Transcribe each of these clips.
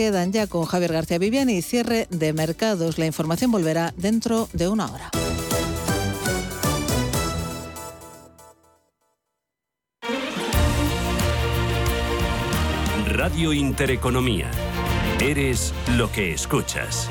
quedan ya con Javier García Viviani y cierre de mercados. La información volverá dentro de una hora. Radio Intereconomía. Eres lo que escuchas.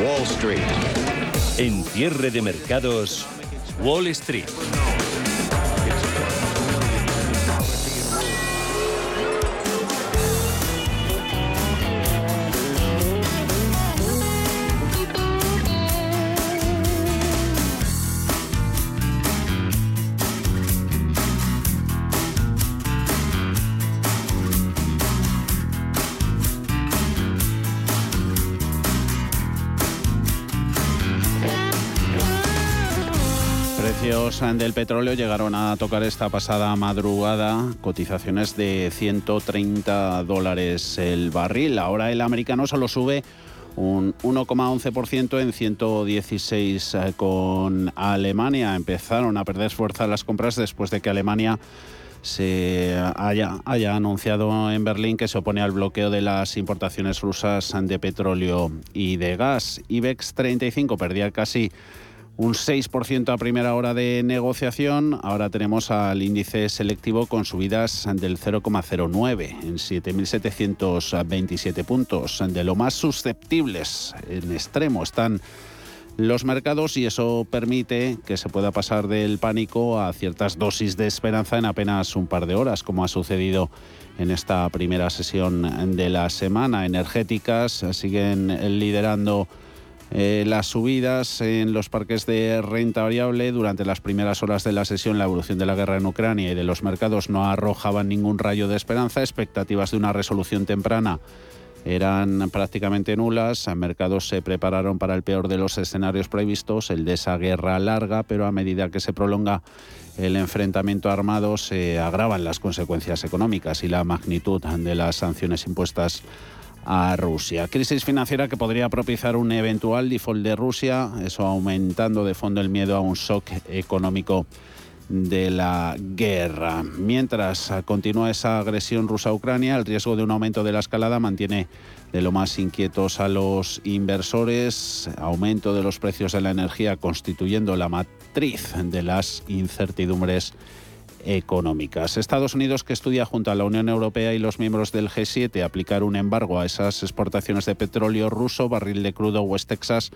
Wall Street. En cierre de mercados, Wall Street. Del petróleo llegaron a tocar esta pasada madrugada cotizaciones de 130 dólares el barril. Ahora el americano solo sube un 1,11% en 116 eh, con Alemania. Empezaron a perder fuerza las compras después de que Alemania se haya, haya, anunciado en Berlín que se opone al bloqueo de las importaciones rusas de petróleo y de gas. IBEX 35 perdía casi un 6% a primera hora de negociación. Ahora tenemos al índice selectivo con subidas del 0,09 en 7.727 puntos. De lo más susceptibles en extremo están los mercados y eso permite que se pueda pasar del pánico a ciertas dosis de esperanza en apenas un par de horas, como ha sucedido en esta primera sesión de la semana. Energéticas siguen liderando eh, las subidas en los parques de renta variable durante las primeras horas de la sesión, la evolución de la guerra en Ucrania y de los mercados no arrojaban ningún rayo de esperanza, expectativas de una resolución temprana eran prácticamente nulas. Mercados se prepararon para el peor de los escenarios previstos, el de esa guerra larga, pero a medida que se prolonga el enfrentamiento armado se agravan las consecuencias económicas y la magnitud de las sanciones impuestas a Rusia. Crisis financiera que podría propiciar un eventual default de Rusia, eso aumentando de fondo el miedo a un shock económico de la guerra. Mientras continúa esa agresión rusa a Ucrania, el riesgo de un aumento de la escalada mantiene de lo más inquietos a los inversores, aumento de los precios de la energía constituyendo la matriz de las incertidumbres económicas. Estados Unidos, que estudia junto a la Unión Europea y los miembros del G7 aplicar un embargo a esas exportaciones de petróleo ruso, barril de crudo West Texas,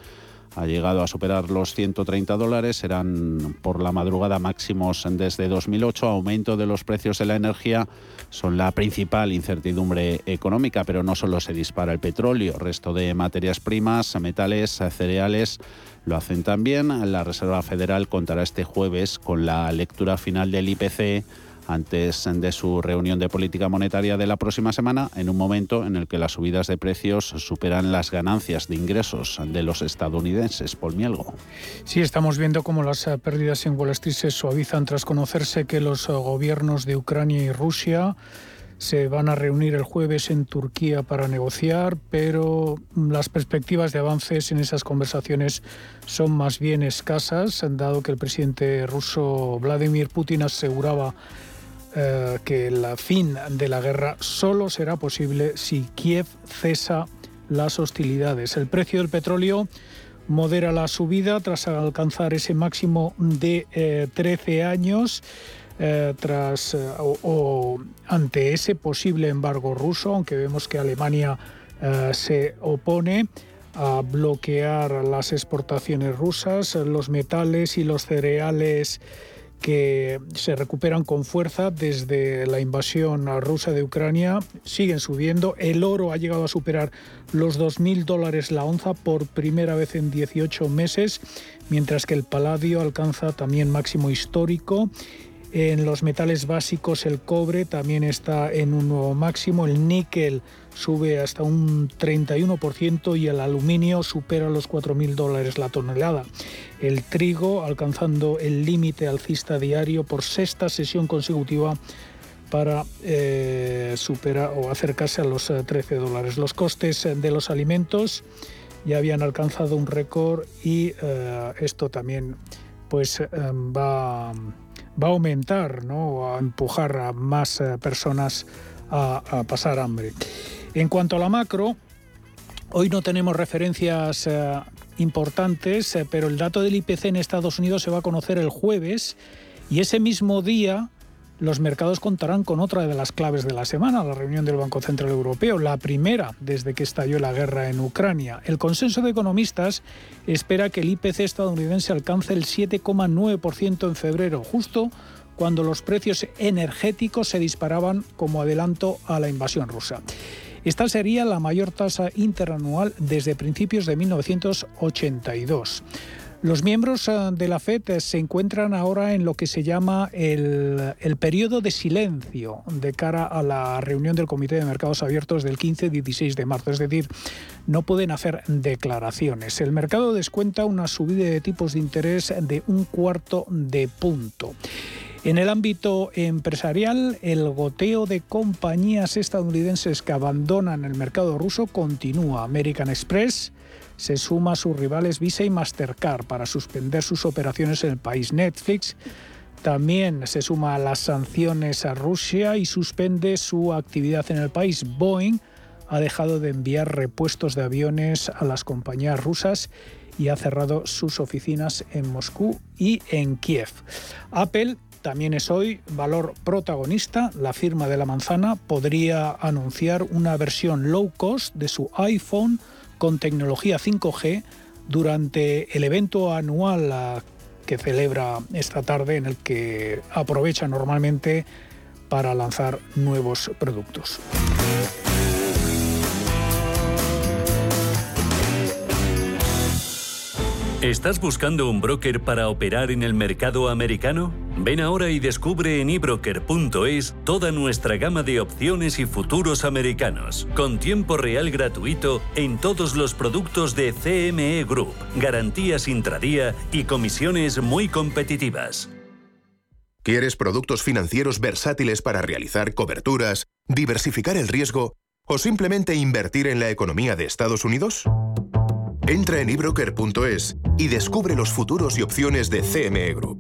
ha llegado a superar los 130 dólares, serán por la madrugada máximos desde 2008. Aumento de los precios de la energía son la principal incertidumbre económica, pero no solo se dispara el petróleo, resto de materias primas, metales, cereales lo hacen también. La Reserva Federal contará este jueves con la lectura final del IPC antes de su reunión de política monetaria de la próxima semana, en un momento en el que las subidas de precios superan las ganancias de ingresos de los estadounidenses. Paul Mielgo. Sí, estamos viendo cómo las eh, pérdidas en Wall Street se suavizan tras conocerse que los eh, gobiernos de Ucrania y Rusia se van a reunir el jueves en Turquía para negociar, pero las perspectivas de avances en esas conversaciones son más bien escasas, dado que el presidente ruso Vladimir Putin aseguraba eh, que el fin de la guerra solo será posible si Kiev cesa las hostilidades. El precio del petróleo modera la subida tras alcanzar ese máximo de 13 eh, años. Eh, tras o, ante ese posible embargo ruso, aunque vemos que Alemania se opone a bloquear las exportaciones rusas, los metales y los cereales que se recuperan con fuerza desde la invasión rusa de Ucrania. Siguen subiendo. El oro ha llegado a superar los 2.000 dólares la onza por primera vez en 18 meses, mientras que el paladio alcanza también máximo histórico. En los metales básicos el cobre también está en un nuevo máximo, el níquel sube hasta un 31% y el aluminio supera los 4.000 dólares la tonelada. El trigo alcanzando el límite alcista diario por sexta sesión consecutiva para eh, superar o acercarse a los 13 eh, dólares. Los costes de los alimentos ya habían alcanzado un récord y eh, esto también pues va, va, a aumentar, ¿no? a empujar a más personas a, pasar hambre. En cuanto a la macro, hoy no tenemos referencias importantes, pero el dato del IPC en Estados Unidos se va a conocer el jueves y ese mismo día los mercados contarán con otra de las claves de la semana, la reunión del Banco Central Europeo, la primera desde que estalló la guerra en Ucrania. El consenso de economistas espera que el IPC estadounidense alcance el 7,9% en febrero, justo cuando los precios energéticos se disparaban como adelanto a la invasión rusa. Esta sería la mayor tasa interanual desde principios de 1982. Los miembros eh, de la FED se encuentran ahora en lo que se llama el, periodo de silencio de cara a la reunión del Comité de Mercados Abiertos del 15 y 16 de marzo. Es decir, no pueden hacer declaraciones. El mercado descuenta una subida de tipos de interés de un cuarto de punto. En el ámbito empresarial, el goteo de compañías estadounidenses que abandonan el mercado ruso continúa. American Express se suma a sus rivales Visa y Mastercard para suspender sus operaciones en el país. Netflix también se suma a las sanciones a Rusia y suspende su actividad en el país. Boeing ha dejado de enviar repuestos de aviones a las compañías rusas y ha cerrado sus oficinas en Moscú y en Kiev. Apple también es hoy valor protagonista. La firma de la manzana podría anunciar una versión low cost de su iPhone con tecnología 5G durante el evento anual que celebra esta tarde en el que aprovecha normalmente para lanzar nuevos productos. ¿Estás buscando un broker para operar en el mercado americano? Ven ahora y descubre en ebroker.es toda nuestra gama de opciones y futuros americanos, con tiempo real gratuito en todos los productos de CME Group, garantías intradía y comisiones muy competitivas. ¿Quieres productos financieros versátiles para realizar coberturas, diversificar el riesgo o simplemente invertir en la economía de Estados Unidos? Entra en ebroker.es y descubre los futuros y opciones de CME Group.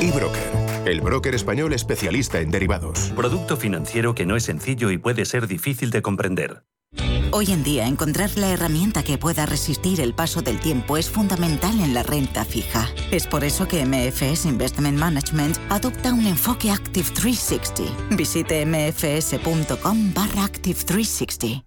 eBroker, el broker español especialista en derivados. Producto financiero que no es sencillo y puede ser difícil de comprender. Hoy en día, encontrar la herramienta que pueda resistir el paso del tiempo es fundamental en la renta fija. Es por eso que MFS Investment Management adopta un enfoque Active 360. Visite mfs.com barra Active 360.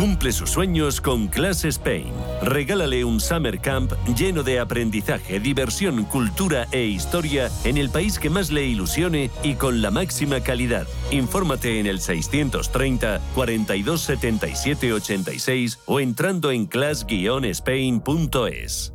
Cumple sus sueños con Class Spain. Regálale un summer camp lleno de aprendizaje, diversión, cultura e historia en el país que más le ilusione y con la máxima calidad. Infórmate en el 630 42 77 86 o entrando en class-spain.es.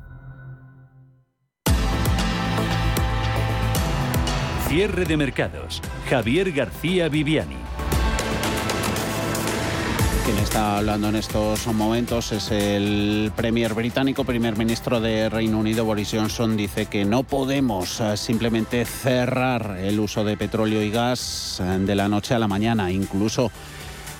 Cierre de mercados. Javier García Viviani. Quien está hablando en estos momentos es el Premier británico, primer ministro de Reino Unido, Boris Johnson, dice que no podemos eh, simplemente cerrar el uso de petróleo y gas eh, de la noche a la mañana, incluso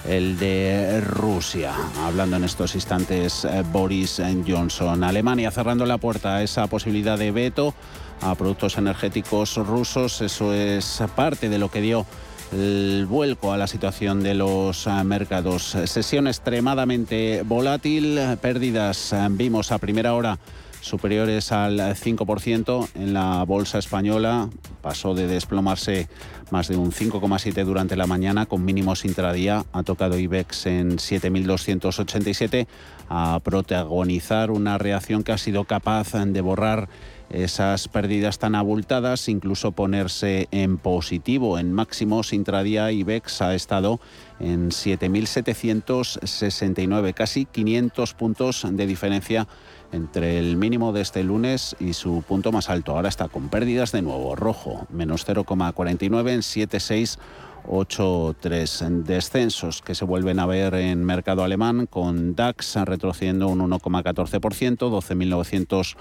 el de Rusia. Hablando en estos instantes eh, Boris Johnson. Alemania cerrando la puerta a esa posibilidad de veto a productos energéticos rusos. Eso es parte de lo que dio el vuelco a la situación de los eh, mercados. Sesión extremadamente volátil, pérdidas eh, vimos a primera hora superiores al 5% en la bolsa española. Pasó de desplomarse más de un 5,7 durante la mañana con mínimos intradía. Ha tocado IBEX en 7.287 a protagonizar una reacción que ha sido capaz de borrar esas pérdidas tan abultadas, incluso ponerse en positivo. En máximos intradía IBEX ha estado en 7.769, casi 500 puntos de diferencia entre el mínimo de este lunes y su punto más alto. Ahora está con pérdidas de nuevo, rojo, menos 0,49 en 7,683 descensos que se vuelven a ver en mercado alemán con DAX retrocediendo un 1,14%, 12.900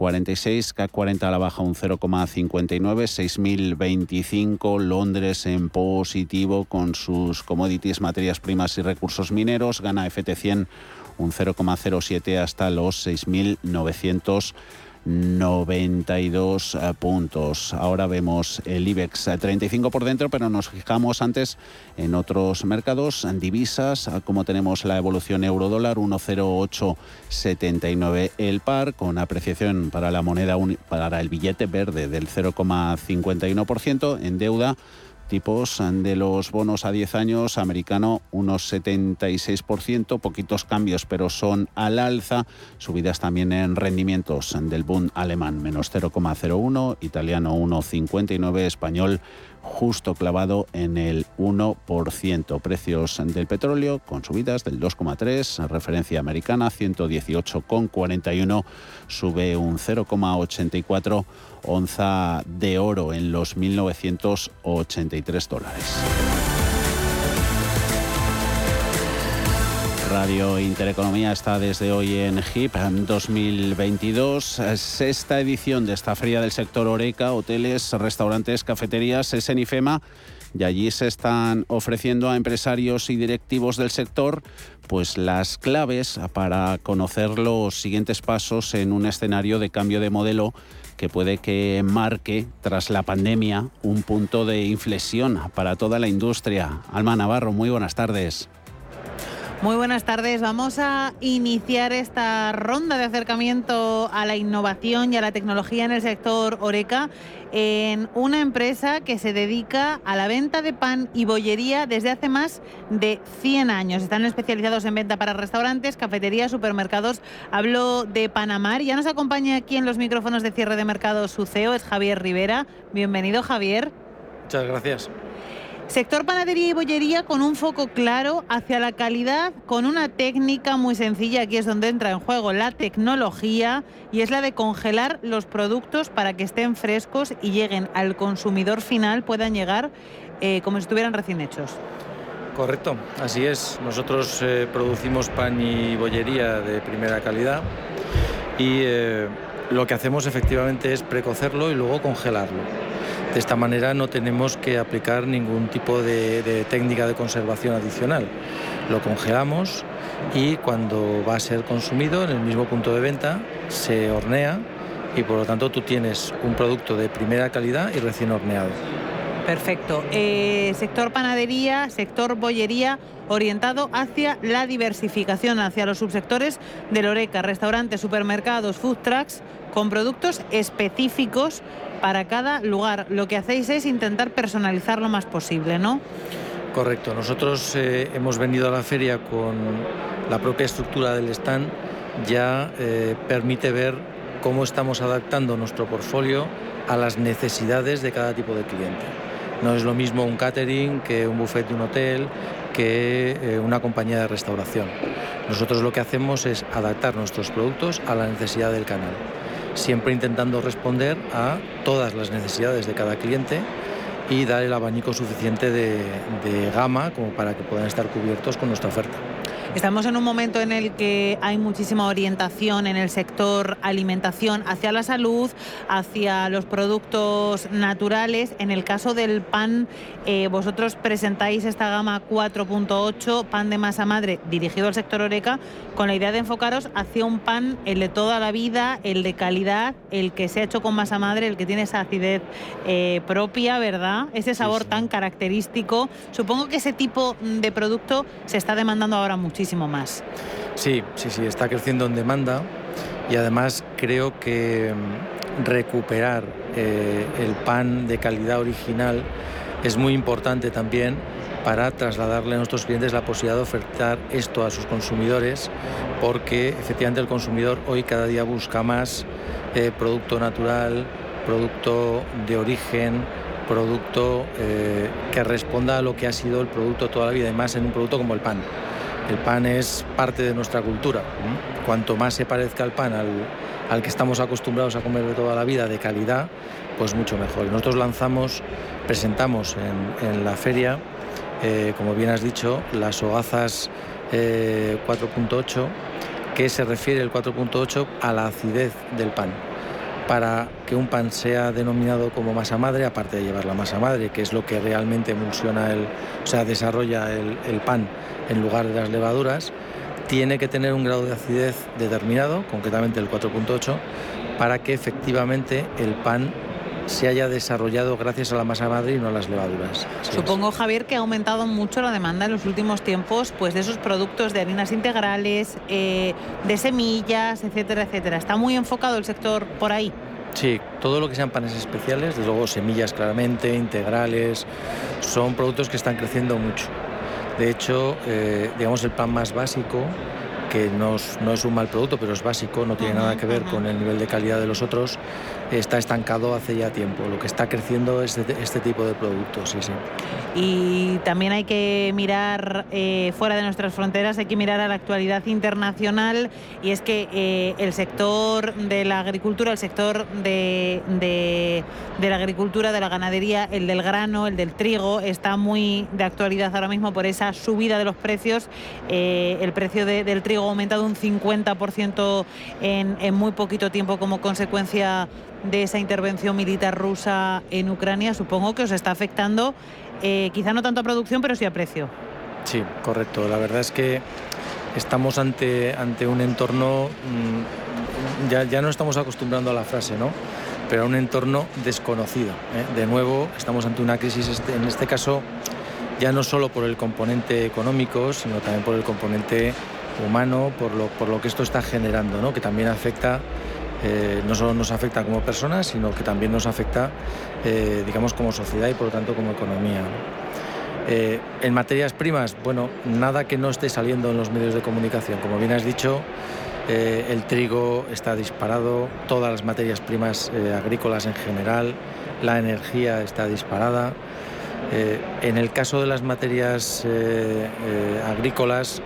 46, CAC 40 a la baja un 0,59, 6.025, Londres en positivo con sus commodities, materias primas y recursos mineros, gana FT100 un 0,07 hasta los 6.900 92 eh, puntos. Ahora vemos el IBEX 35 eh, por dentro, pero nos fijamos antes en otros mercados, en divisas, eh, como tenemos la evolución euro-dólar 1,0879 el par, con apreciación para la moneda, para el billete verde del 0,51%, en deuda tipos de los bonos a 10 años, americano unos 76%, poquitos cambios, pero son al alza, subidas también en rendimientos del Bund alemán, menos 0,01, italiano 1,59, español justo clavado en el 1%. Precios del petróleo con subidas del 2,3, referencia americana 118,41, sube un 0,84 onza de oro en los 1.983 dólares. Radio Intereconomía está desde hoy en HIP 2022, sexta edición de esta feria del sector Oreca, hoteles, restaurantes, cafeterías, es en IFEMA y allí se están ofreciendo a empresarios y directivos del sector pues las claves para conocer los siguientes pasos en un escenario de cambio de modelo que puede que marque tras la pandemia un punto de inflexión para toda la industria. Alma Navarro, muy buenas tardes. Muy buenas tardes. Vamos a iniciar esta ronda de acercamiento a la innovación y a la tecnología en el sector Oreca en una empresa que se dedica a la venta de pan y bollería desde hace más de 100 años. Están especializados en venta para restaurantes, cafeterías, supermercados. Hablo de Panamar. Ya nos acompaña aquí en los micrófonos de cierre de mercado su CEO, es Javier Rivera. Bienvenido, Javier. Muchas gracias. Sector panadería y bollería con un foco claro hacia la calidad, con una técnica muy sencilla, aquí es donde entra en juego la tecnología, y es la de congelar los productos para que estén frescos y lleguen al consumidor final, puedan llegar eh, como si estuvieran recién hechos. Correcto, así es. Nosotros eh, producimos pan y bollería de primera calidad y eh, lo que hacemos efectivamente es precocerlo y luego congelarlo. De esta manera no tenemos que aplicar ningún tipo de, técnica de conservación adicional. Lo congelamos y cuando va a ser consumido en el mismo punto de venta se hornea y por lo tanto tú tienes un producto de primera calidad y recién horneado. Perfecto. Eh, sector panadería, sector bollería, orientado hacia la diversificación, hacia los subsectores del Oreca, restaurantes, supermercados, food trucks, con productos específicos para cada lugar. Lo que hacéis es intentar personalizar lo más posible, ¿no? Correcto. Nosotros eh, hemos venido a la feria con la propia estructura del stand, ya eh, permite ver cómo estamos adaptando nuestro portfolio a las necesidades de cada tipo de cliente. No es lo mismo un catering que un buffet de un hotel, que eh, una compañía de restauración. Nosotros lo que hacemos es adaptar nuestros productos a la necesidad del canal, siempre intentando responder a todas las necesidades de cada cliente y dar el abanico suficiente de, gama como para que puedan estar cubiertos con nuestra oferta. Estamos en un momento en el que hay muchísima orientación en el sector alimentación hacia la salud, hacia los productos naturales. En el caso del pan, eh, vosotros presentáis esta gama 4.8, pan de masa madre, dirigido al sector oreca, con la idea de enfocaros hacia un pan, el de toda la vida, el de calidad, el que se ha hecho con masa madre, el que tiene esa acidez eh, propia, ¿verdad? Ese sabor tan característico. Supongo que ese tipo de producto se está demandando ahora mucho más. Sí, sí, sí, está creciendo en demanda y además creo que mm, recuperar eh, el pan de calidad original es muy importante también para trasladarle a nuestros clientes la posibilidad de ofertar esto a sus consumidores, porque efectivamente el consumidor hoy cada día busca más eh, producto natural, producto de origen, producto eh, que responda a lo que ha sido el producto toda la vida y más en un producto como el pan. El pan es parte de nuestra cultura. Cuanto más se parezca al pan al, que estamos acostumbrados a comer de toda la vida, de calidad, pues mucho mejor. Nosotros lanzamos, presentamos en, la feria, eh, como bien has dicho, las hogazas 4.8, eh, que se refiere el 4.8 a la acidez del pan para que un pan sea denominado como masa madre, aparte de llevar la masa madre, que es lo que realmente emulsiona el, o sea, desarrolla el, el pan en lugar de las levaduras, tiene que tener un grado de acidez determinado, concretamente el 4.8, para que efectivamente el pan se haya desarrollado gracias a la masa madre y no a las levaduras. Supongo, Javier, que ha aumentado mucho la demanda en los últimos tiempos pues, de esos productos de harinas integrales, eh, de semillas, etcétera, etcétera. ¿Está muy enfocado el sector por ahí? Sí, todo lo que sean panes especiales, desde luego semillas claramente, integrales, son productos que están creciendo mucho. De hecho, eh, digamos, el pan más básico, que no es, un mal producto, pero es básico, no tiene nada que ver con el nivel de calidad de los otros, está estancado hace ya tiempo. Lo que está creciendo es este tipo de productos, sí, sí. Y también hay que mirar eh, fuera de nuestras fronteras, hay que mirar a la actualidad internacional y es que eh, el sector de la agricultura, el sector de, la agricultura, de la ganadería, el del grano, el del trigo, está muy de actualidad ahora mismo por esa subida de los precios. Eh, el precio del trigo ha aumentado un 50% en, en muy poquito tiempo como consecuencia de esa intervención militar rusa en Ucrania, supongo que os está afectando, eh, quizá no tanto a producción, pero sí a precio. Sí, correcto. La verdad es que estamos ante, ante un entorno, mm, ya, ya no estamos acostumbrando a la frase, ¿no? pero a un entorno desconocido. ¿eh? De nuevo, estamos ante una crisis, este, en este caso, ya no solo por el componente económico, sino también por el componente humano, por lo, por lo que esto está generando, ¿no? que también afecta eh, no solo nos afecta como personas, sino que también nos afecta, eh, digamos, como sociedad y por lo tanto como economía. Eh, en materias primas, bueno, nada que no esté saliendo en los medios de comunicación. Como bien has dicho, el trigo está disparado, todas las materias primas agrícolas en general, la energía está disparada. en el caso de las materias agrícolas,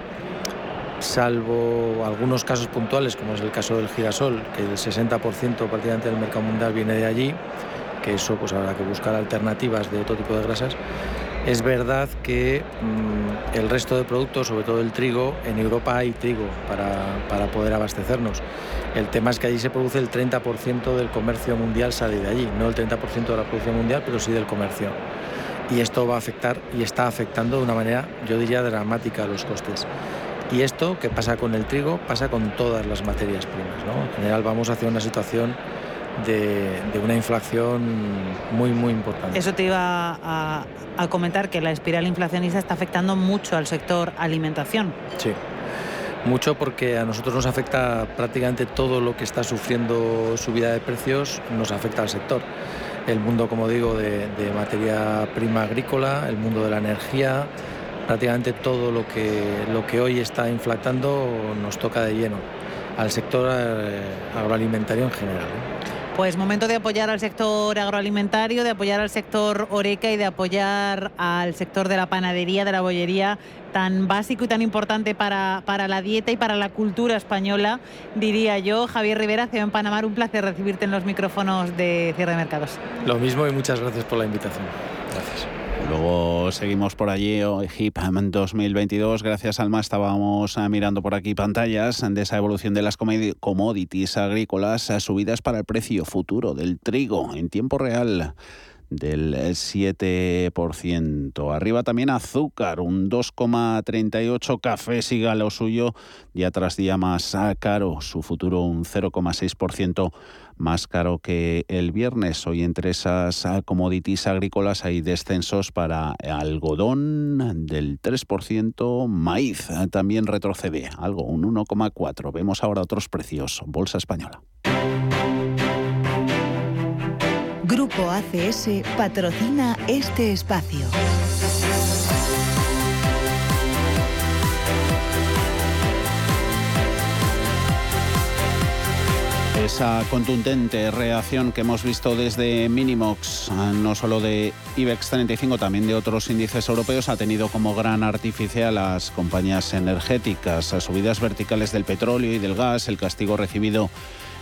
salvo algunos casos puntuales, como es el caso del girasol, que el 60% prácticamente del mercado mundial viene de allí, que eso pues habrá que buscar alternativas de otro tipo de grasas. Es verdad que mm, el resto de productos, sobre todo el trigo, en Europa hay trigo para, poder abastecernos. El tema es que allí se produce el 30% del comercio mundial sale de allí, no el 30% de la producción mundial, pero sí del comercio. Y esto va a afectar y está afectando de una manera, yo diría, dramática los costes. Y esto que pasa con el trigo pasa con todas las materias primas. En general vamos hacia una situación de, una inflación muy, muy importante. Eso te iba a, a comentar, que la espiral inflacionista está afectando mucho al sector alimentación. Sí. Mucho porque a nosotros nos afecta prácticamente todo lo que está sufriendo subida de precios, nos afecta al sector. El mundo, como digo, de, materia prima agrícola, el mundo de la energía, prácticamente todo lo que, lo que hoy está inflatando nos toca de lleno al sector eh, agroalimentario en general. Pues momento de apoyar al sector agroalimentario, de apoyar al sector oreca y de apoyar al sector de la panadería, de la bollería, tan básico y tan importante para, para la dieta y para la cultura española, diría yo. Javier Rivera, CEO en Panamá, un placer recibirte en los micrófonos de Cierre de Mercados. Lo mismo y muchas gracias por la invitación. Luego seguimos por allí, HIP 2022. Gracias, Alma. Estábamos eh, mirando por aquí pantallas de esa evolución de las commodities agrícolas, eh, subidas para el precio futuro del trigo en tiempo real del 7%. Arriba también azúcar, un 2,38. Café siga lo suyo, día tras día más caro. Su futuro un 0,6% más caro que el viernes. Hoy entre esas commodities agrícolas hay descensos para algodón del 3%, maíz también retrocede, algo, un 1,4. Vemos ahora otros precios. Bolsa española. Grupo ACS patrocina este espacio. Esa contundente reacción que hemos visto desde Minimox, no solo de IBEX 35, también de otros índices europeos, ha tenido como gran artificial las compañías energéticas, subidas verticales del petróleo y del gas, el castigo recibido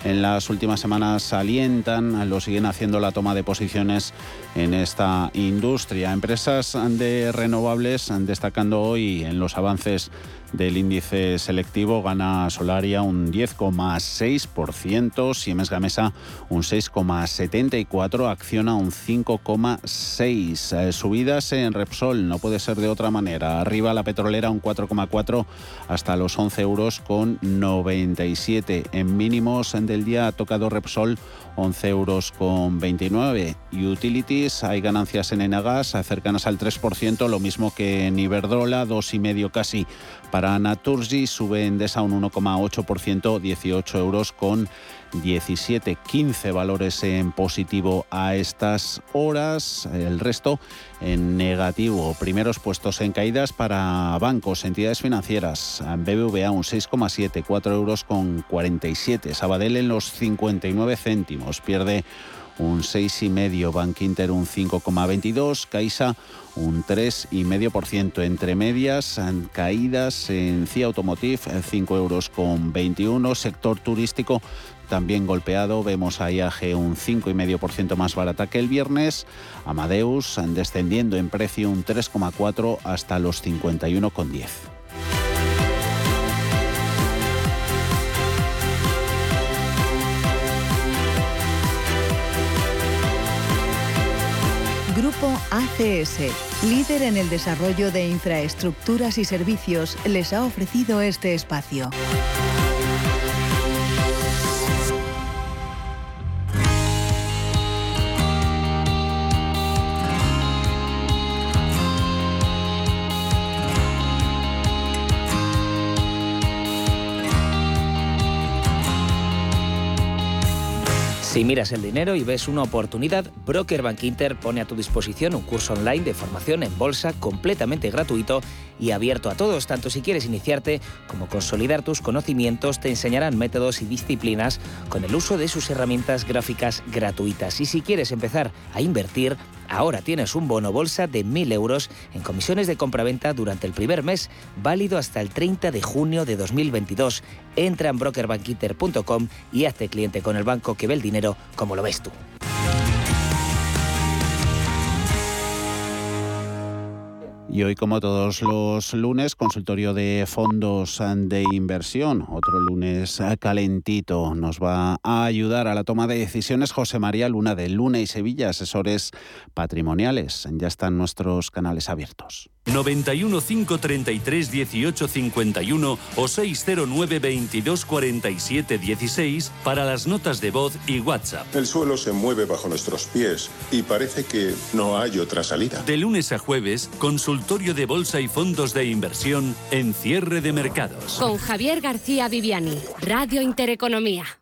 en las últimas semanas alientan, lo siguen haciendo la toma de posiciones en esta industria. Empresas de renovables destacando hoy en los avances del índice selectivo gana Solaria un 10,6%, Siemens Gamesa un 6,74%, Acciona un 5,6%. Eh, subidas en Repsol, no puede ser de otra manera. Arriba la petrolera un 4,4% hasta los 11 euros con 97. En mínimos del día ha tocado Repsol 11 euros con 29. Utilities, hay ganancias en Enagas cercanas al 3%, lo mismo que en Iberdrola, 2,5 casi. Para Naturgy, sube Endesa un 1,8%, 18 euros con 17, 15 valores en positivo a estas horas, el resto en negativo. Primeros puestos en caídas para bancos, entidades financieras, BBVA un 6,7, 4 euros con 47, Sabadell en los 59 céntimos, pierde un 6,5%, Bank Inter un 5,22%, Caixa un 3,5%. Entre medias, caídas en CIA Automotive, 5 euros con 21, sector turístico también golpeado. Vemos a IAG un 5,5% más barata que el viernes. Amadeus descendiendo en precio un 3,4 hasta los 51,10. Grupo ACS, líder en el desarrollo de infraestructuras y servicios, les ha ofrecido este espacio. Si miras el dinero y ves una oportunidad, Broker Bank Inter pone a tu disposición un curso online de formación en bolsa completamente gratuito y abierto a todos, tanto si quieres iniciarte como consolidar tus conocimientos, te enseñarán métodos y disciplinas con el uso de sus herramientas gráficas gratuitas. Y si quieres empezar a invertir, Ahora tienes un bono bolsa de 1.000 euros en comisiones de compraventa durante el primer mes, válido hasta el 30 de junio de 2022. Entra en brokerbankinter.com y hazte cliente con el banco que ve el dinero como lo ves tú. Y hoy, como todos los lunes, consultorio de fondos de inversión. Otro lunes calentito. Nos va a ayudar a la toma de decisiones José María Luna de Luna y Sevilla, asesores patrimoniales. Ya están nuestros canales abiertos. 91 533 18 51 o 609 22 47 16 para las notas de voz y WhatsApp. El suelo se mueve bajo nuestros pies y parece que no hay otra salida. De lunes a jueves, consultorio de bolsa y fondos de inversión en cierre de mercados. Con Javier García Viviani, Radio Intereconomía.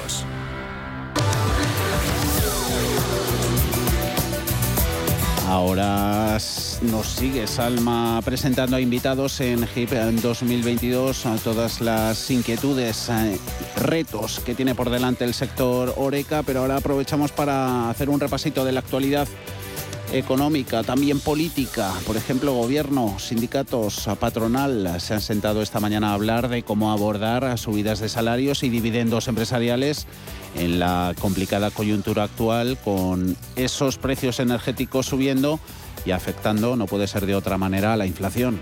Ahora nos sigue Salma presentando a invitados en HIP en 2022 a todas las inquietudes, eh, retos que tiene por delante el sector Oreca, pero ahora aprovechamos para hacer un repasito de la actualidad económica, también política. Por ejemplo, gobierno, sindicatos, patronal se han sentado esta mañana a hablar de cómo abordar subidas de salarios y dividendos empresariales en la complicada coyuntura actual con esos precios energéticos subiendo y afectando, no puede ser de otra manera, a la inflación.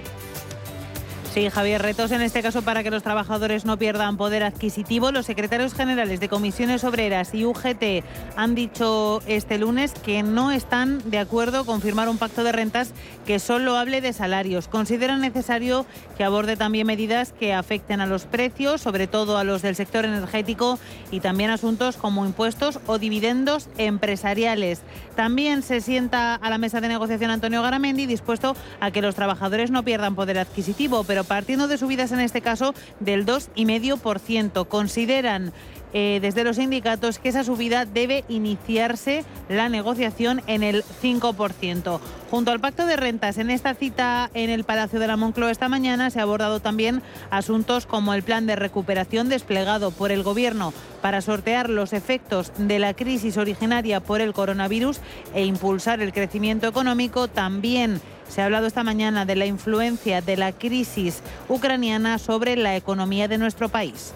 Sí, Javier, retos en este caso para que los trabajadores no pierdan poder adquisitivo. Los secretarios generales de comisiones obreras y UGT han dicho este lunes que no están de acuerdo con firmar un pacto de rentas que solo hable de salarios. Consideran necesario que aborde también medidas que afecten a los precios, sobre todo a los del sector energético y también asuntos como impuestos o dividendos empresariales. También se sienta a la mesa de negociación Antonio Garamendi dispuesto a que los trabajadores no pierdan poder adquisitivo, pero partiendo de subidas en este caso del 2,5%. Consideran eh, desde los sindicatos que esa subida debe iniciarse la negociación en el 5%. Junto al pacto de rentas, en esta cita en el Palacio de la Moncloa esta mañana se ha abordado también asuntos como el plan de recuperación desplegado por el Gobierno para sortear los efectos de la crisis originaria por el coronavirus e impulsar el crecimiento económico. También se ha hablado esta mañana de la influencia de la crisis ucraniana sobre la economía de nuestro país.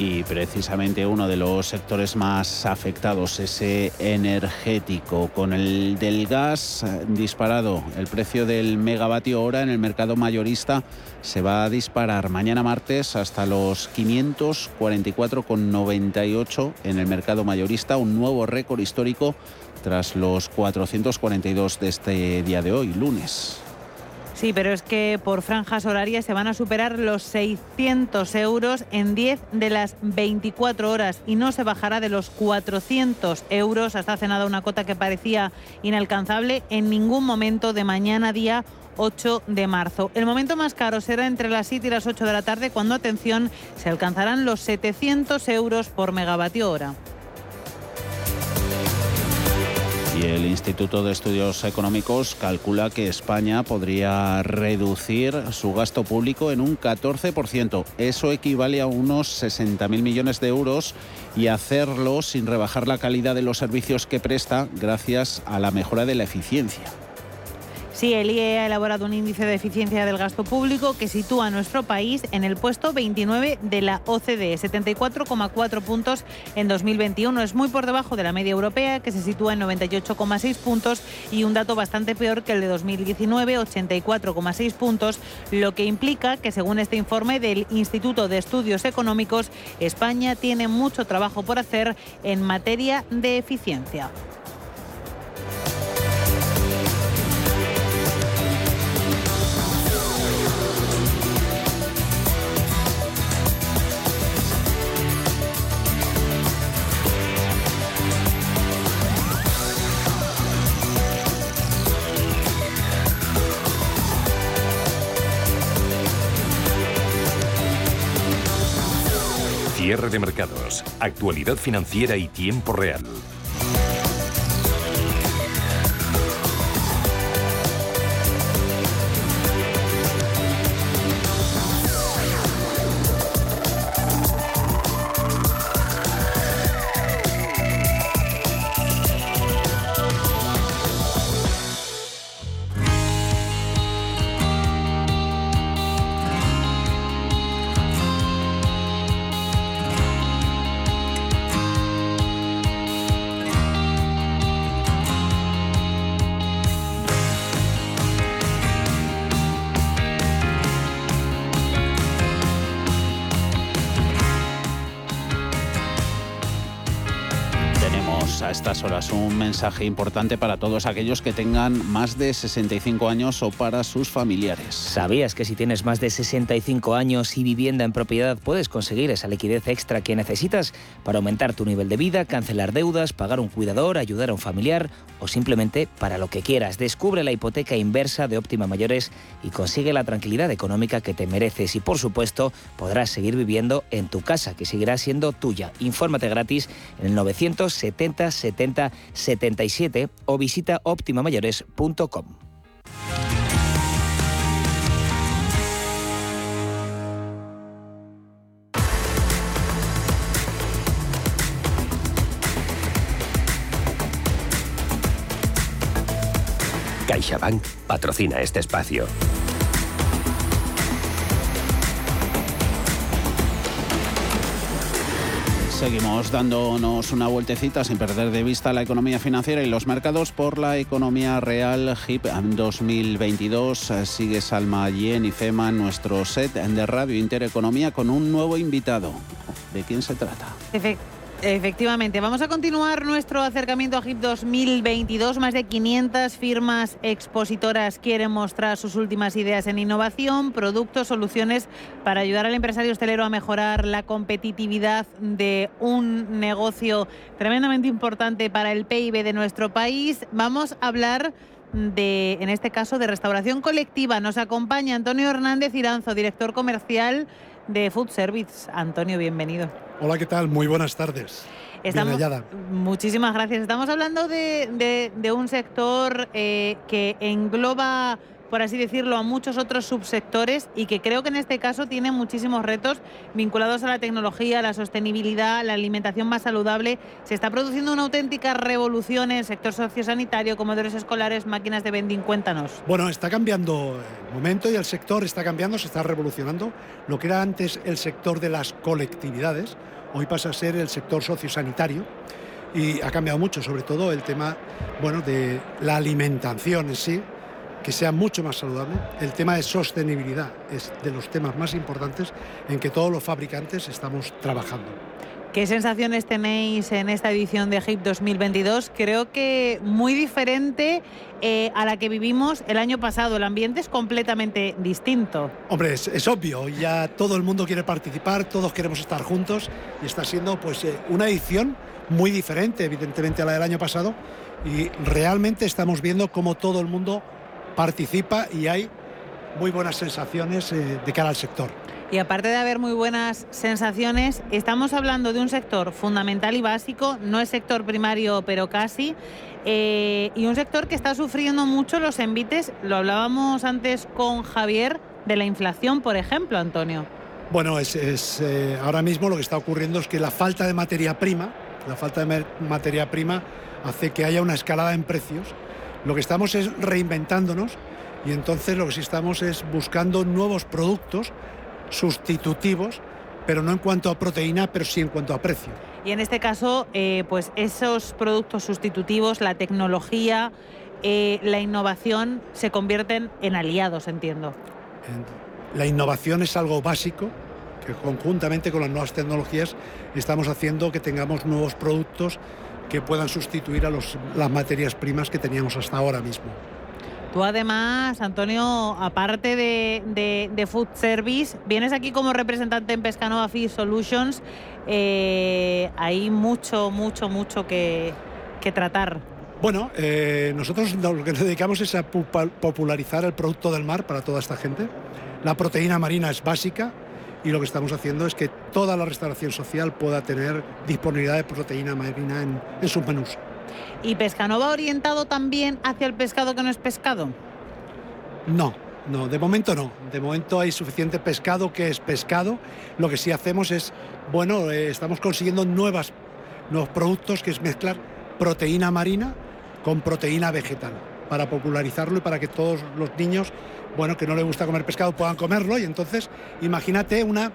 Y precisamente uno de los sectores más afectados, ese energético, con el del gas eh, disparado. El precio del megavatio hora en el mercado mayorista se va a disparar mañana martes hasta los 544,98 en el mercado mayorista, un nuevo récord histórico tras los 442 de este día de hoy, lunes. Sí, pero es que por franjas horarias se van a superar los 600 euros en 10 de las 24 horas y no se bajará de los 400 euros. Hasta hace nada una cota que parecía inalcanzable en ningún momento de mañana día 8 de marzo. El momento más caro será entre las 7 y las 8 de la tarde cuando, atención, se alcanzarán los 700 euros por megavatio hora. Y el Instituto de Estudios Económicos calcula que España podría reducir su gasto público en un 14%. Eso equivale a unos 60.000 millones de euros y hacerlo sin rebajar la calidad de los servicios que presta gracias a la mejora de la eficiencia. Sí, el IE ha elaborado un índice de eficiencia del gasto público que sitúa a nuestro país en el puesto 29 de la OCDE, 74,4 puntos en 2021. Es muy por debajo de la media europea, que se sitúa en 98,6 puntos, y un dato bastante peor que el de 2019, 84,6 puntos, lo que implica que, según este informe del Instituto de Estudios Económicos, España tiene mucho trabajo por hacer en materia de eficiencia. De mercados, actualidad financiera y tiempo real. Mensaje importante para todos aquellos que tengan más de 65 años o para sus familiares. ¿Sabías que si tienes más de 65 años y vivienda en propiedad puedes conseguir esa liquidez extra que necesitas para aumentar tu nivel de vida, cancelar deudas, pagar un cuidador, ayudar a un familiar o simplemente para lo que quieras? Descubre la hipoteca inversa de Óptima Mayores y consigue la tranquilidad económica que te mereces y por supuesto podrás seguir viviendo en tu casa que seguirá siendo tuya. Infórmate gratis en el 970 70 77 o visita optimamayores.com. CaixaBank patrocina este espacio. Seguimos dándonos una vueltecita sin perder de vista la economía financiera y los mercados por la economía real HIP 2022. Sigue Salma Yen y Fema nuestro set de Radio Intereconomía con un nuevo invitado. ¿De quién se trata? Efectivamente, vamos a continuar nuestro acercamiento a HIP 2022. Más de 500 firmas expositoras quieren mostrar sus últimas ideas en innovación, productos, soluciones para ayudar al empresario hostelero a mejorar la competitividad de un negocio tremendamente importante para el PIB de nuestro país. Vamos a hablar de, en este caso, de restauración colectiva. Nos acompaña Antonio Hernández Iranzo, director comercial de Food Service. Antonio, bienvenido. Hola, ¿qué tal? Muy buenas tardes. Estamos-. Muchísimas gracias. Estamos hablando de, de- de un sector eh, que engloba por así decirlo, a muchos otros subsectores y que creo que en este caso tiene muchísimos retos vinculados a la tecnología, la sostenibilidad, la alimentación más saludable. Se está produciendo una auténtica revolución en el sector sociosanitario, comedores escolares, máquinas de vending. Cuéntanos. Bueno, está cambiando el momento y el sector está cambiando, se está revolucionando. Lo que era antes el sector de las colectividades, hoy pasa a ser el sector sociosanitario y ha cambiado mucho, sobre todo el tema bueno, de la alimentación en sí, que sea mucho más saludable. El tema de sostenibilidad es de los temas más importantes en que todos los fabricantes estamos trabajando. ¿Qué sensaciones tenéis en esta edición de HIP 2022? Creo que muy diferente eh, a la que vivimos el año pasado. El ambiente es completamente distinto. Hombre, es, obvio, ya todo el mundo quiere participar, todos queremos estar juntos y está siendo pues eh, una edición muy diferente, evidentemente, a la del año pasado. Y realmente estamos viendo cómo todo el mundo participa y hay muy buenas sensaciones eh, de cara al sector. Y aparte de haber muy buenas sensaciones, estamos hablando de un sector fundamental y básico, no es sector primario, pero casi, eh, y un sector que está sufriendo mucho los envites, lo hablábamos antes con Javier, de la inflación, por ejemplo, Antonio. Bueno, es, eh, ahora mismo lo que está ocurriendo es que la falta de materia prima, la falta de materia prima hace que haya una escalada en precios. Lo que estamos es reinventándonos y entonces lo que sí estamos es buscando nuevos productos sustitutivos, pero no en cuanto a proteína, pero sí en cuanto a precio. Y en este caso, eh, pues esos productos sustitutivos, la tecnología, eh, la innovación se convierten en aliados, entiendo. La innovación es algo básico que conjuntamente con las nuevas tecnologías estamos haciendo que tengamos nuevos productos que puedan sustituir a las materias primas que teníamos hasta ahora mismo. Tú además, Antonio, aparte de, Food Service, vienes aquí como representante en Pescanova Feed Solutions. Eh, hay mucho, mucho, mucho que, tratar. Bueno, eh, nosotros lo que nos dedicamos es a popularizar el producto del mar para toda esta gente. La proteína marina es básica y lo que estamos haciendo es que toda la restauración social pueda tener disponibilidad de proteína marina en, en sus menús. ¿Y Pescanova orientado también hacia el pescado que no es pescado? No, no, de momento no. De momento hay suficiente pescado que es pescado. Lo que sí hacemos es, bueno, eh, estamos consiguiendo nuevas, nuevos productos que es mezclar proteína marina con proteína vegetal para popularizarlo y para que todos los niños, bueno, que no les gusta comer pescado puedan comerlo. Y entonces, imagínate una,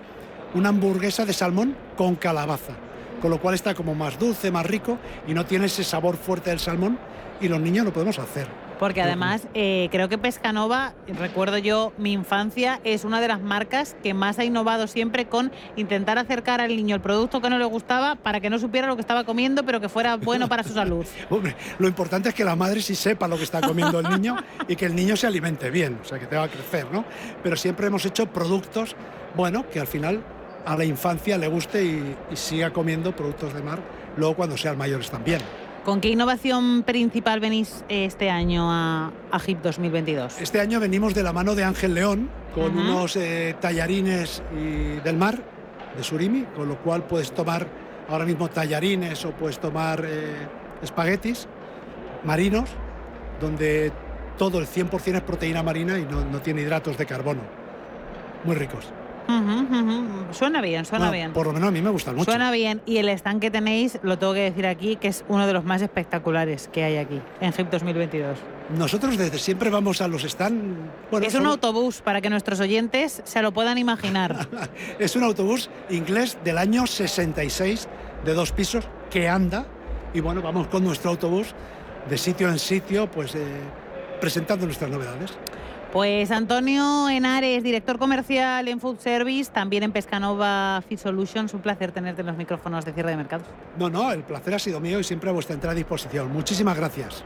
una hamburguesa de salmón con calabaza con lo cual está como más dulce, más rico y no tiene ese sabor fuerte del salmón y los niños lo podemos hacer. Porque además eh, creo que Pescanova, recuerdo yo mi infancia, es una de las marcas que más ha innovado siempre con intentar acercar al niño el producto que no le gustaba para que no supiera lo que estaba comiendo, pero que fuera bueno para su salud. Hombre, lo importante es que la madre sí sepa lo que está comiendo el niño y que el niño se alimente bien, o sea, que te va a crecer, ¿no? Pero siempre hemos hecho productos, bueno, que al final a la infancia le guste y, siga comiendo productos de mar, luego cuando sean mayores también. ¿Con qué innovación principal venís este año a, a HIP 2022? Este año venimos de la mano de Ángel León con unos eh, tallarines del mar, de surimi, con lo cual puedes tomar ahora mismo tallarines o puedes tomar eh, espaguetis marinos, donde todo el 100% es proteína marina y no tiene hidratos de carbono. Muy ricos. Suena bien, suena bien. Por lo menos a mí me gusta mucho. Suena bien. Y el stand que tenéis, lo tengo que decir aquí, que es uno de los más espectaculares que hay aquí, en HIP 2022. Nosotros desde siempre vamos a los stands. es un autobús, para que nuestros oyentes se lo puedan imaginar. es un autobús inglés del año 66, de dos pisos, que anda. Y bueno, vamos con nuestro autobús de sitio en sitio, pues eh, presentando nuestras novedades. Pues Antonio Henares, director comercial en Food Service, también en Pescanova Feed Solutions. Un placer tenerte en los micrófonos de cierre de mercados. No, no, el placer ha sido mío y siempre a vuestra entera disposición. Muchísimas gracias.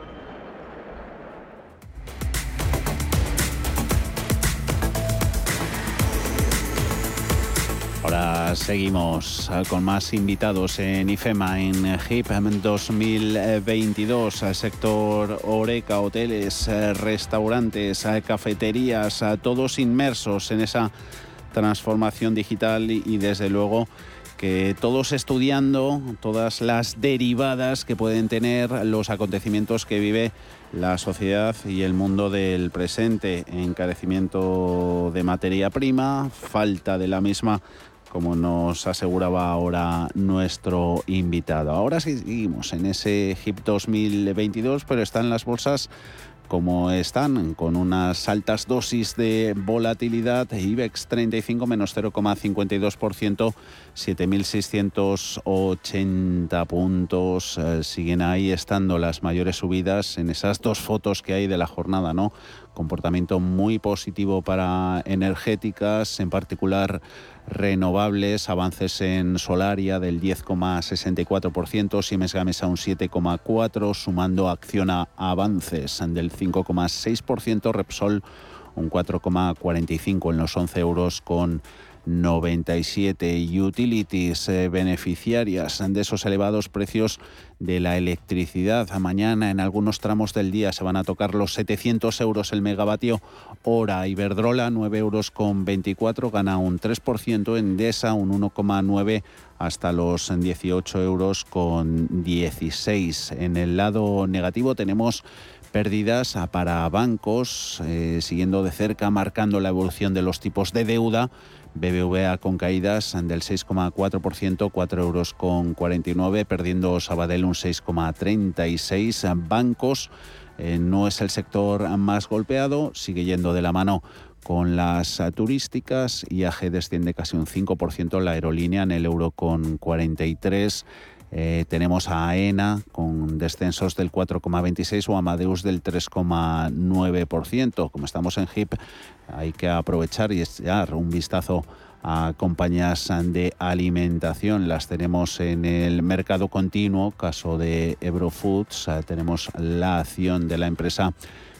Ahora seguimos ah, con más invitados en IFEMA en HIP 2022, sector Oreca, hoteles, eh, restaurantes, eh, cafeterías, todos inmersos en esa transformación digital y desde luego que todos estudiando todas las derivadas que pueden tener los acontecimientos que vive la sociedad y el mundo del presente, encarecimiento de materia prima, falta de la misma como nos aseguraba ahora nuestro invitado. Ahora seguimos en ese HIP 2022, pero están las bolsas como están, con unas altas dosis de volatilidad, IBEX 35 menos 0,52%, 7.680 puntos, eh, siguen ahí estando las mayores subidas en esas dos fotos que hay de la jornada, ¿no? Comportamiento muy positivo para energéticas, en particular renovables, avances en Solaria del 10,64%, Siemens Gamesa un 7,4%, sumando Acciona avances del 5,6%, Repsol un 4,45 en los 11 euros con 97 utilities eh, beneficiarias de esos elevados precios de la electricidad. Mañana en algunos tramos del día se van a tocar los 700 euros el megavatio hora. Iberdrola 9 euros con 24 gana un 3%, Endesa un 1,9 hasta los 18 euros con 16. En el lado negativo tenemos pérdidas para bancos, eh, siguiendo de cerca, marcando la evolución de los tipos de deuda BBVA con caídas del 6,4%, 4 euros con 49, perdiendo Sabadell un 6,36. Bancos eh, no es el sector más golpeado, sigue yendo de la mano con las turísticas. IAG desciende casi un 5%, la aerolínea en el euro con 43. Eh, tenemos a AENA con descensos del 4,26 o Amadeus del 3,9%. Como estamos en HIP, hay que aprovechar y echar un vistazo a compañías de alimentación. Las tenemos en el mercado continuo, caso de Ebro Foods. Eh, tenemos la acción de la empresa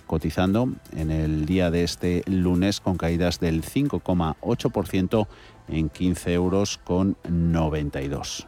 cotizando en el día de este lunes con caídas del 5,8% en 15 euros con 92.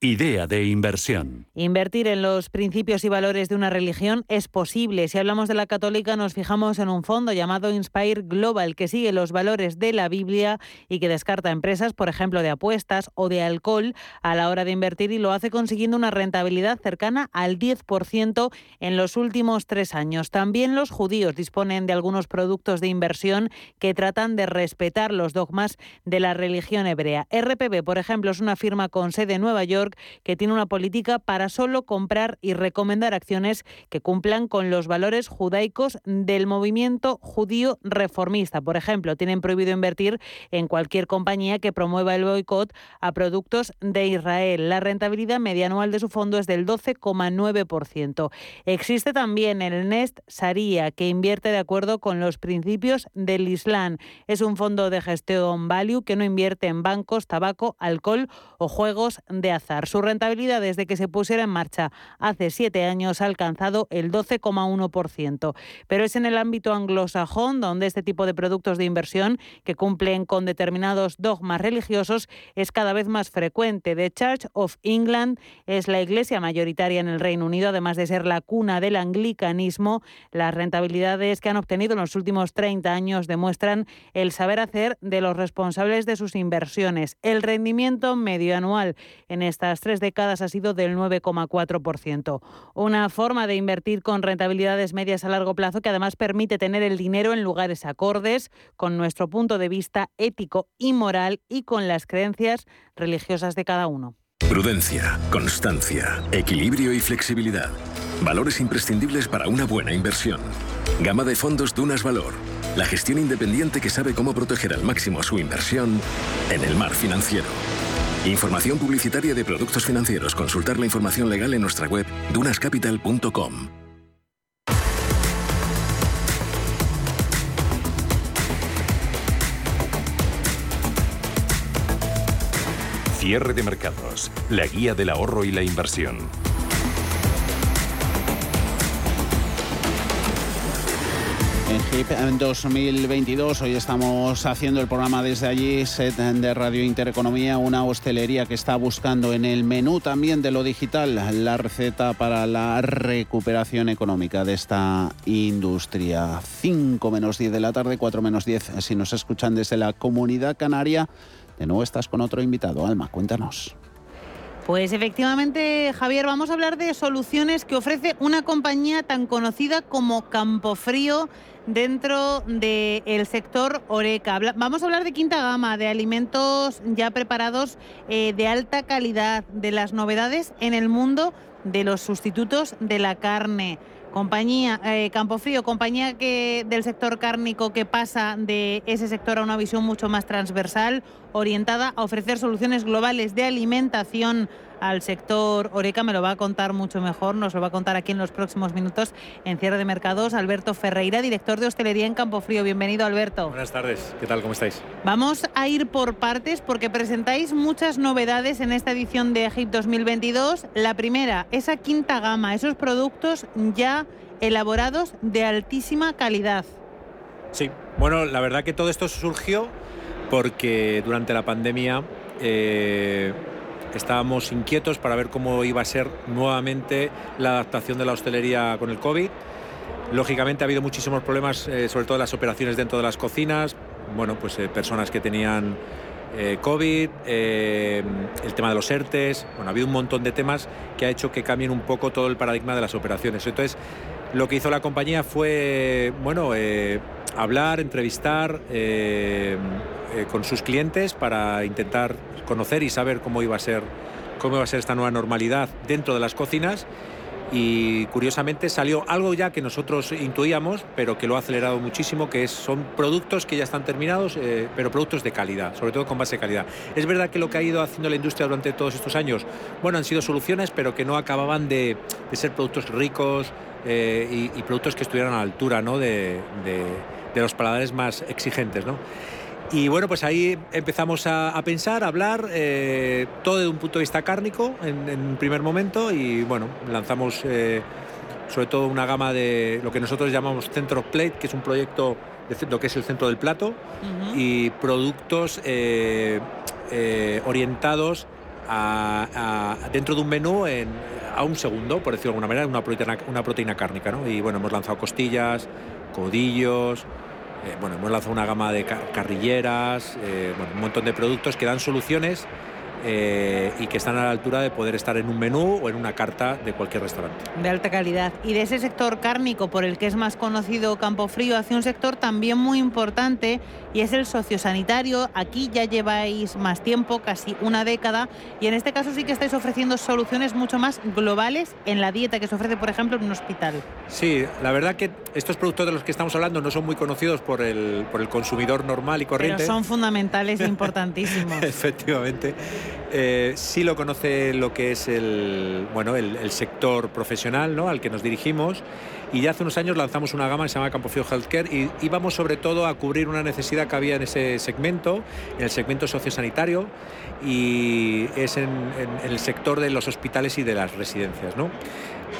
Idea de inversión. Invertir en los principios y valores de una religión es posible. Si hablamos de la católica, nos fijamos en un fondo llamado Inspire Global, que sigue los valores de la Biblia y que descarta empresas, por ejemplo, de apuestas o de alcohol a la hora de invertir y lo hace consiguiendo una rentabilidad cercana al 10% en los últimos tres años. También los judíos disponen de algunos productos de inversión que tratan de respetar los dogmas de la religión hebrea. RPB, por ejemplo, es una firma con sede en Nueva York que tiene una política para solo comprar y recomendar acciones que cumplan con los valores judaicos del movimiento judío reformista. Por ejemplo, tienen prohibido invertir en cualquier compañía que promueva el boicot a productos de Israel. La rentabilidad media anual de su fondo es del 12,9%. Existe también el Nest Saria, que invierte de acuerdo con los principios del Islam. Es un fondo de gestión value que no invierte en bancos, tabaco, alcohol o juegos de azar. Su rentabilidad desde que se pusiera en marcha hace siete años ha alcanzado el 12,1%. Pero es en el ámbito anglosajón donde este tipo de productos de inversión que cumplen con determinados dogmas religiosos es cada vez más frecuente. The Church of England es la iglesia mayoritaria en el Reino Unido, además de ser la cuna del anglicanismo. Las rentabilidades que han obtenido en los últimos 30 años demuestran el saber hacer de los responsables de sus inversiones. El rendimiento medio anual en esta tres décadas ha sido del 9,4%. Una forma de invertir con rentabilidades medias a largo plazo que además permite tener el dinero en lugares acordes con nuestro punto de vista ético y moral y con las creencias religiosas de cada uno. Prudencia, constancia, equilibrio y flexibilidad. Valores imprescindibles para una buena inversión. Gama de fondos Dunas Valor. La gestión independiente que sabe cómo proteger al máximo su inversión en el mar financiero. Información publicitaria de productos financieros. Consultar la información legal en nuestra web dunascapital.com. Cierre de mercados. La guía del ahorro y la inversión. En HIP en 2022, hoy estamos haciendo el programa desde allí, set de Radio Intereconomía, una hostelería que está buscando en el menú también de lo digital la receta para la recuperación económica de esta industria. 5 menos 10 de la tarde, 4 menos 10 si nos escuchan desde la comunidad canaria. De nuevo estás con otro invitado. Alma, cuéntanos. Pues efectivamente, Javier, vamos a hablar de soluciones que ofrece una compañía tan conocida como Campofrío dentro del sector Oreca. Vamos a hablar de quinta gama, de alimentos ya preparados eh, de alta calidad, de las novedades en el mundo de los sustitutos de la carne. Compañía eh, Campofrío, compañía que del sector cárnico que pasa de ese sector a una visión mucho más transversal, orientada a ofrecer soluciones globales de alimentación al sector Oreca. Me lo va a contar mucho mejor, nos lo va a contar aquí en los próximos minutos en cierre de mercados Alberto Ferreira, director de hostelería en Campofrío. Bienvenido, Alberto. Buenas tardes, ¿qué tal? ¿Cómo estáis? Vamos a ir por partes porque presentáis muchas novedades en esta edición de Egip 2022. La primera, esa quinta gama, esos productos ya elaborados de altísima calidad. Sí, bueno, la verdad que todo esto surgió porque durante la pandemia eh, estábamos inquietos para ver cómo iba a ser nuevamente la adaptación de la hostelería con el COVID. Lógicamente ha habido muchísimos problemas, eh, sobre todo las operaciones dentro de las cocinas, bueno, pues eh, personas que tenían COVID, el tema de los ERTES, bueno, ha habido un montón de temas que ha hecho que cambien un poco todo el paradigma de las operaciones. Entonces, lo que hizo la compañía fue, bueno, hablar, entrevistar eh, con sus clientes para intentar conocer y saber cómo iba a ser cómo iba a ser esta nueva normalidad dentro de las cocinas y curiosamente salió algo ya que nosotros intuíamos, pero que lo ha acelerado muchísimo, que son productos que ya están terminados, eh, pero productos de calidad, sobre todo con base de calidad. Es verdad que lo que ha ido haciendo la industria durante todos estos años, bueno, han sido soluciones, pero que no acababan de, ser productos ricos eh, y, productos que estuvieran a la altura ¿no? de, de los paladares más exigentes. ¿no? Y bueno, pues ahí empezamos a, pensar, a hablar, eh, todo desde un punto de vista cárnico en, un primer momento y bueno, lanzamos eh, sobre todo una gama de lo que nosotros llamamos Centro Plate, que es un proyecto de lo que es el centro del plato, y productos eh, orientados a, dentro de un menú a un segundo, por decirlo de alguna manera, una proteína, una proteína cárnica. ¿no? Y bueno, hemos lanzado costillas, codillos, eh, bueno, hemos lanzado una gama de carrilleras, eh, un montón de productos que dan soluciones eh, y que están a la altura de poder estar en un menú o en una carta de cualquier restaurante. De alta calidad. Y de ese sector cárnico por el que es más conocido Campo Frío, hacia un sector también muy importante y es el sociosanitario. Aquí ya lleváis más tiempo, casi una década, y en este caso sí que estáis ofreciendo soluciones mucho más globales en la dieta que se ofrece, por ejemplo, en un hospital. Sí, la verdad que estos productos de los que estamos hablando no son muy conocidos por el, por el consumidor normal y corriente. Pero son fundamentales e importantísimos. Efectivamente. Eh, sí lo conoce lo que es el, bueno, el, sector profesional ¿no? al que nos dirigimos y ya hace unos años lanzamos una gama que se llama Campofrío Healthcare y íbamos sobre todo a cubrir una necesidad que había en ese segmento, en el segmento sociosanitario y es en, el sector de los hospitales y de las residencias. ¿no?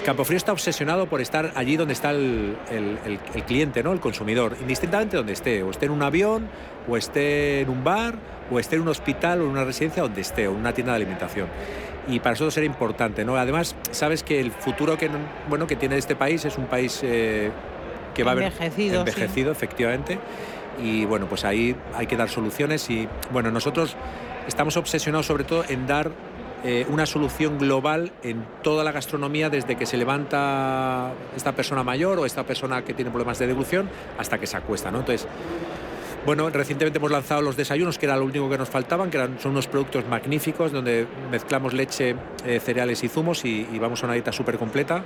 Campofrío está obsesionado por estar allí donde está el, cliente, ¿no? el consumidor, indistintamente donde esté, o esté en un avión, o esté en un bar, o esté en un hospital o en una residencia donde esté, o en una tienda de alimentación. Y para eso será importante. ¿no? Además, sabes que el futuro que, bueno, que tiene este país es un país eh, que va a haber envejecido, efectivamente. Y bueno, pues ahí hay que dar soluciones y bueno, nosotros estamos obsesionados sobre todo en dar eh, una solución global en toda la gastronomía desde que se levanta esta persona mayor o esta persona que tiene problemas de deglución hasta que se acuesta. ¿no? Entonces, bueno, recientemente hemos lanzado los desayunos, que era lo único que nos faltaban, que eran, son unos productos magníficos donde mezclamos leche, eh, cereales y zumos y, y vamos a una dieta súper completa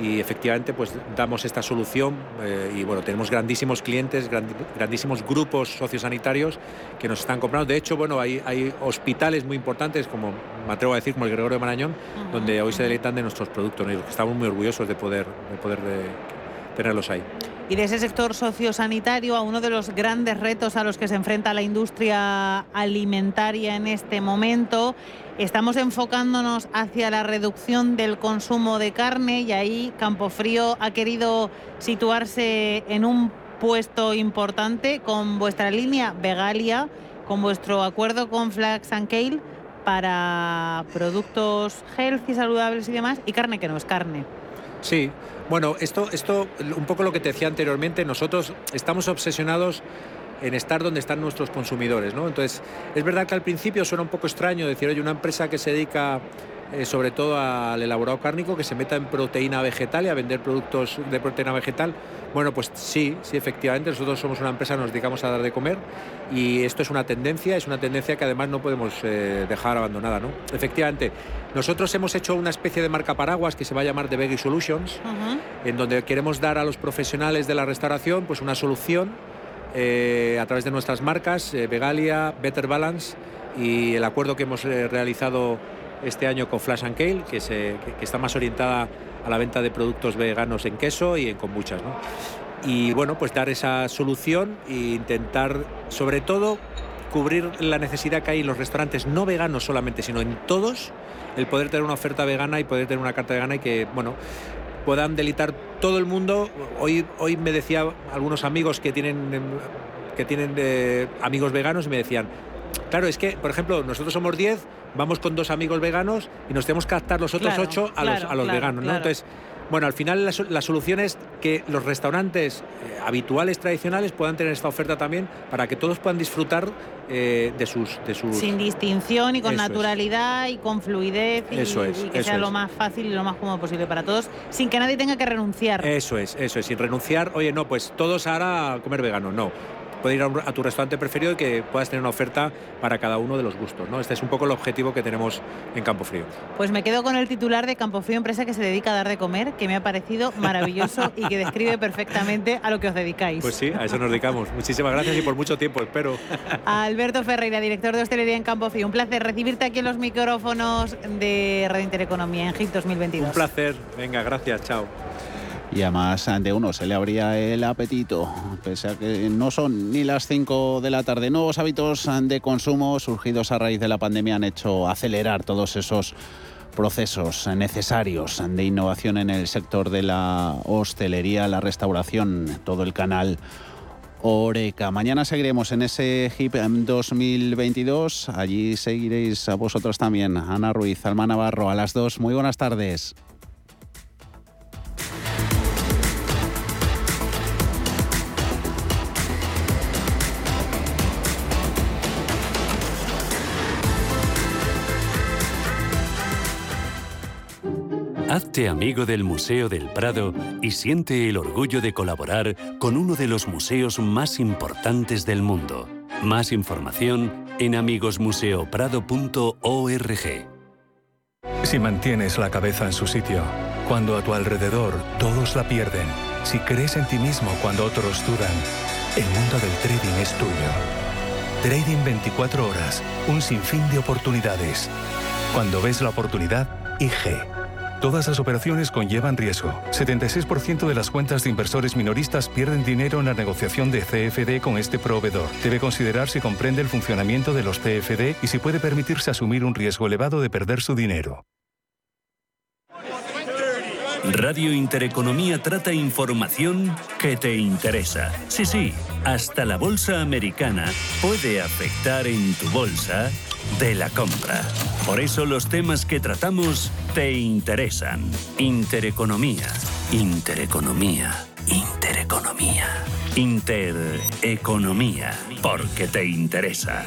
y efectivamente pues damos esta solución eh, y bueno tenemos grandísimos clientes grandísimos grupos sociosanitarios que nos están comprando. De hecho bueno hay, hay hospitales muy importantes como me atrevo a decir como el Gregorio de Marañón donde hoy se deleitan de nuestros productos y estamos muy orgullosos de poder de poder tenerlos ahí y de ese sector sociosanitario a uno de los grandes retos a los que se enfrenta la industria alimentaria en este momento Estamos enfocándonos hacia la reducción del consumo de carne y ahí Campofrío ha querido situarse en un puesto importante con vuestra línea Vegalia, con vuestro acuerdo con Flax and Kale para productos healthy, saludables y demás, y carne que no es carne. Sí, bueno, esto, esto un poco lo que te decía anteriormente, nosotros estamos obsesionados en estar donde están nuestros consumidores. ¿no? Entonces, es verdad que al principio suena un poco extraño decir, oye, una empresa que se dedica eh, sobre todo al elaborado cárnico, que se meta en proteína vegetal y a vender productos de proteína vegetal. Bueno, pues sí, sí, efectivamente, nosotros somos una empresa, nos dedicamos a dar de comer y esto es una tendencia, es una tendencia que además no podemos eh, dejar abandonada. ¿no? Efectivamente, nosotros hemos hecho una especie de marca paraguas que se va a llamar The Veggie Solutions, en donde queremos dar a los profesionales de la restauración pues una solución eh, a través de nuestras marcas, Vegalia, Better Balance y el acuerdo que hemos realizado este año con Flash and Kale, que, está más orientada a la venta de productos veganos en queso y en kombuchas. Y bueno, pues dar esa solución e intentar, sobre todo, cubrir la necesidad que hay en los restaurantes no veganos solamente, sino en todos, el poder tener una oferta vegana y poder tener una carta vegana y que, bueno, puedan delitar todo el mundo. Hoy, hoy me decía algunos amigos que tienen, que tienen eh, amigos veganos y me decían, claro, es que, por ejemplo, nosotros somos 10, vamos con dos amigos veganos y nos tenemos que adaptar los otros 8 a los, a los veganos, ¿no? Entonces, bueno, al final la, solución es que los restaurantes eh, habituales, tradicionales, puedan tener esta oferta también para que todos puedan disfrutar eh, de, sus, de sus... Sin distinción y con naturalidad y con fluidez y, eso es, que sea lo más fácil y lo más cómodo posible para todos, sin que nadie tenga que renunciar. Eso es, eso es, sin renunciar, oye, no, pues todos ahora a comer vegano, no poder ir a, tu restaurante preferido y que puedas tener una oferta para cada uno de los gustos. ¿no? Este es un poco el objetivo que tenemos en Campo Frío. Pues me quedo con el titular de Campo Frío, empresa que se dedica a dar de comer, que me ha parecido maravilloso y que describe perfectamente a lo que os dedicáis. Pues sí, a eso nos dedicamos. Muchísimas gracias y por mucho tiempo, espero. Alberto Ferreira, director de hostelería en Campo Frío. Un placer recibirte aquí en los micrófonos de Radio Intereconomía en HIT 2022. Un placer. Venga, gracias. Chao. Y además de uno se le abría el apetito, pese a que no son ni las 5 de la tarde. Nuevos hábitos de consumo surgidos a raíz de la pandemia han hecho acelerar todos esos procesos necesarios de innovación en el sector de la hostelería, la restauración, todo el canal Oreca. Mañana seguiremos en ese HIP 2022. Allí seguiréis a vosotros también. Ana Ruiz, Alma Navarro, a las 2. Muy buenas tardes. Hazte amigo del Museo del Prado y siente el orgullo de colaborar con uno de los museos más importantes del mundo. Más información en amigosmuseoprado.org. Si mantienes la cabeza en su sitio, cuando a tu alrededor todos la pierden, si crees en ti mismo cuando otros dudan, el mundo del trading es tuyo. Trading 24 horas, un sinfín de oportunidades. Cuando ves la oportunidad, IG. Todas las operaciones conllevan riesgo. 76% de las cuentas de inversores minoristas pierden dinero en la negociación de CFD con este proveedor. Debe considerar si comprende el funcionamiento de los CFD y si puede permitirse asumir un riesgo elevado de perder su dinero. Radio Intereconomía trata información que te interesa. Sí, sí, hasta la bolsa americana puede afectar en tu bolsa de la compra. Por eso los temas que tratamos te interesan. Intereconomía, intereconomía, intereconomía, intereconomía, porque te interesa.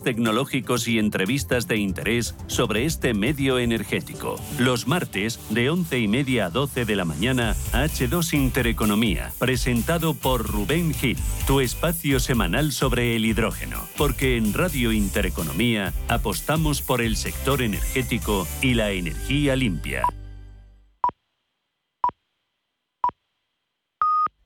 tecnológicos y entrevistas de interés sobre este medio energético. Los martes, de 11 y media a 12 de la mañana, H2 Intereconomía, presentado por Rubén Gil, tu espacio semanal sobre el hidrógeno. Porque en Radio Intereconomía apostamos por el sector energético y la energía limpia.